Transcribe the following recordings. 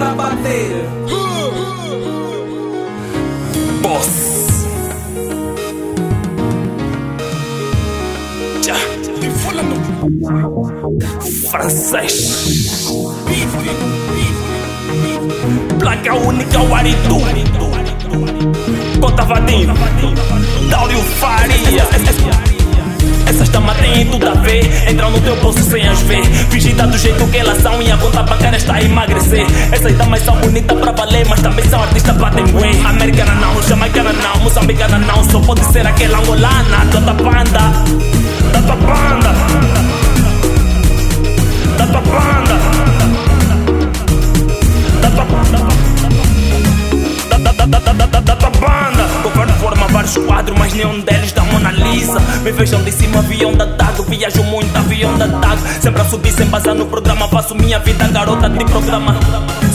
pra bater. Boss. Já. Francês. Placa única, o Aridu. Conta Vadinho. Dáulio Faria. Damas têm tudo a ver Entram no teu bolso sem as ver Fingida do jeito que elas são E a conta bancária está a emagrecer Essas damas são bonitas pra valer Mas também são artistas batem bué Americana não, jamaicana não Moçambicana não Só pode ser aquela angolana Da tua banda Da tua banda Da tua banda Da tua da, da, vários quadros, mas nenhum deles da Mona Lisa Me vejam de cima, avião da TAG Viajo muito, avião da TAG Sempre a subir, sem passar no programa Faço minha vida, garota de programa.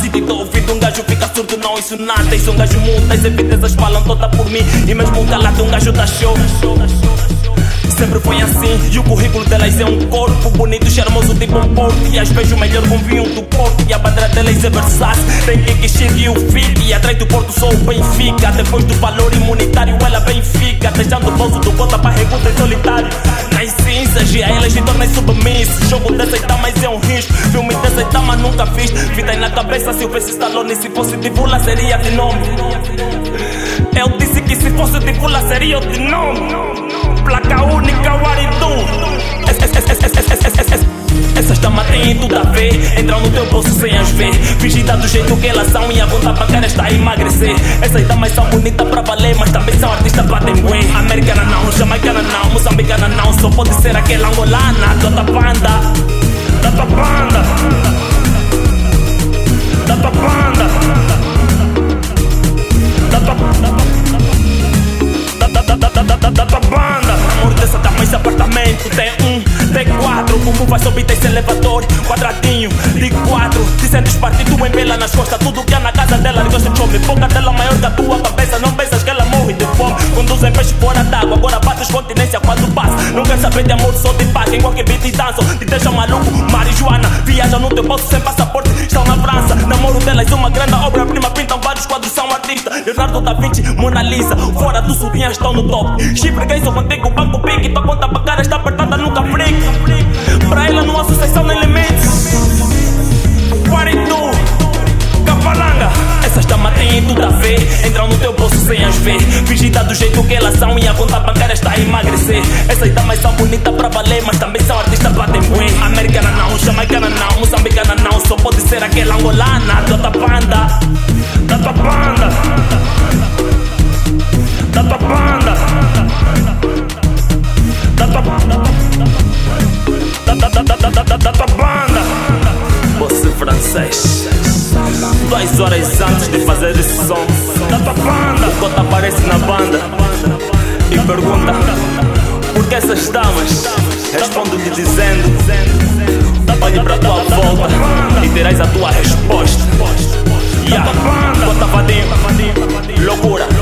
Se te dou ouvido, um gajo fica surdo Não, isso nada, isso um gajo muda As evidências falam toda por mim. E mesmo calado, um gajo dá show Sempre foi assim, e o currículo delas é um corpo bonito, charmoso tipo um porto. E as vejo melhor com vinho do porto. E a bandeira delas é Versace, tem que chique e o fique. E atrás do porto sou o Benfica. Depois do valor imunitário, ela bem fica. Deixando o bolso do conta para recruta solitário. Nas cinzas, e a elas se tornam submissos. Jogo dessa mas é um risco. Filme dessa mas nunca fiz. Vida na cabeça, se eu fosse Stallone, se fosse de bula, seria de nome. Eu disse que se fosse de bula, seria de nome. Placa única, o Aridu. Essas damas têm tudo a ver. Entram no teu bolso sem as ver. Fingida do jeito que elas são E a conta bancária está a emagrecer. Essas damas são bonitas pra valer Mas também são artistas batem bué Americana não, jamaicana não Moçambicana não. Só pode ser aquela angolana Da tua banda Da tua banda Da tua banda apartamento Tem um, tem quatro. Como vai subir tem esse elevador. Quadradinho, de quatro. Te sentes partido em pela nas costas. Tudo que há na casa dela gosta de come Boca dela maior que a tua cabeça. Não pensas que ela morre de fome. Conduzem peixe fora d'água. Agora bates continência quando passa. Não quer saber de amor, só de paz. Em qualquer beat dançam Te deixam maluco, marijuana. Viaja no teu bolso sem passaporte. Estão na França. Namoro delas uma grande Pintam vários quadros, são artistas Leonardo da Vinci, Mona Lisa. Fora do subinha estão no top. Chifre, gay, sou contigo, banco, pique Tua conta bancária está apertada, nunca freak. Pra ela não há sucessão nem limites 42 Capalanga. Essas damas têm tudo a ver. Entram no teu bolso sem as ver. Fingida do jeito que elas são E a conta bancária está a emagrecer. Essas damas são bonitas pra valer Mas também são artistas batem bué Americana não, jamaicana não Moçambicana não. Só pode ser aquela angolana 16 Duas horas antes de fazer esse som. Da banda Cota aparece na banda. E pergunta Por que essas damas? Respondo-te dizendo Olhe para pra tua volta E terás a tua resposta. Yeah. Cota vadim Loucura.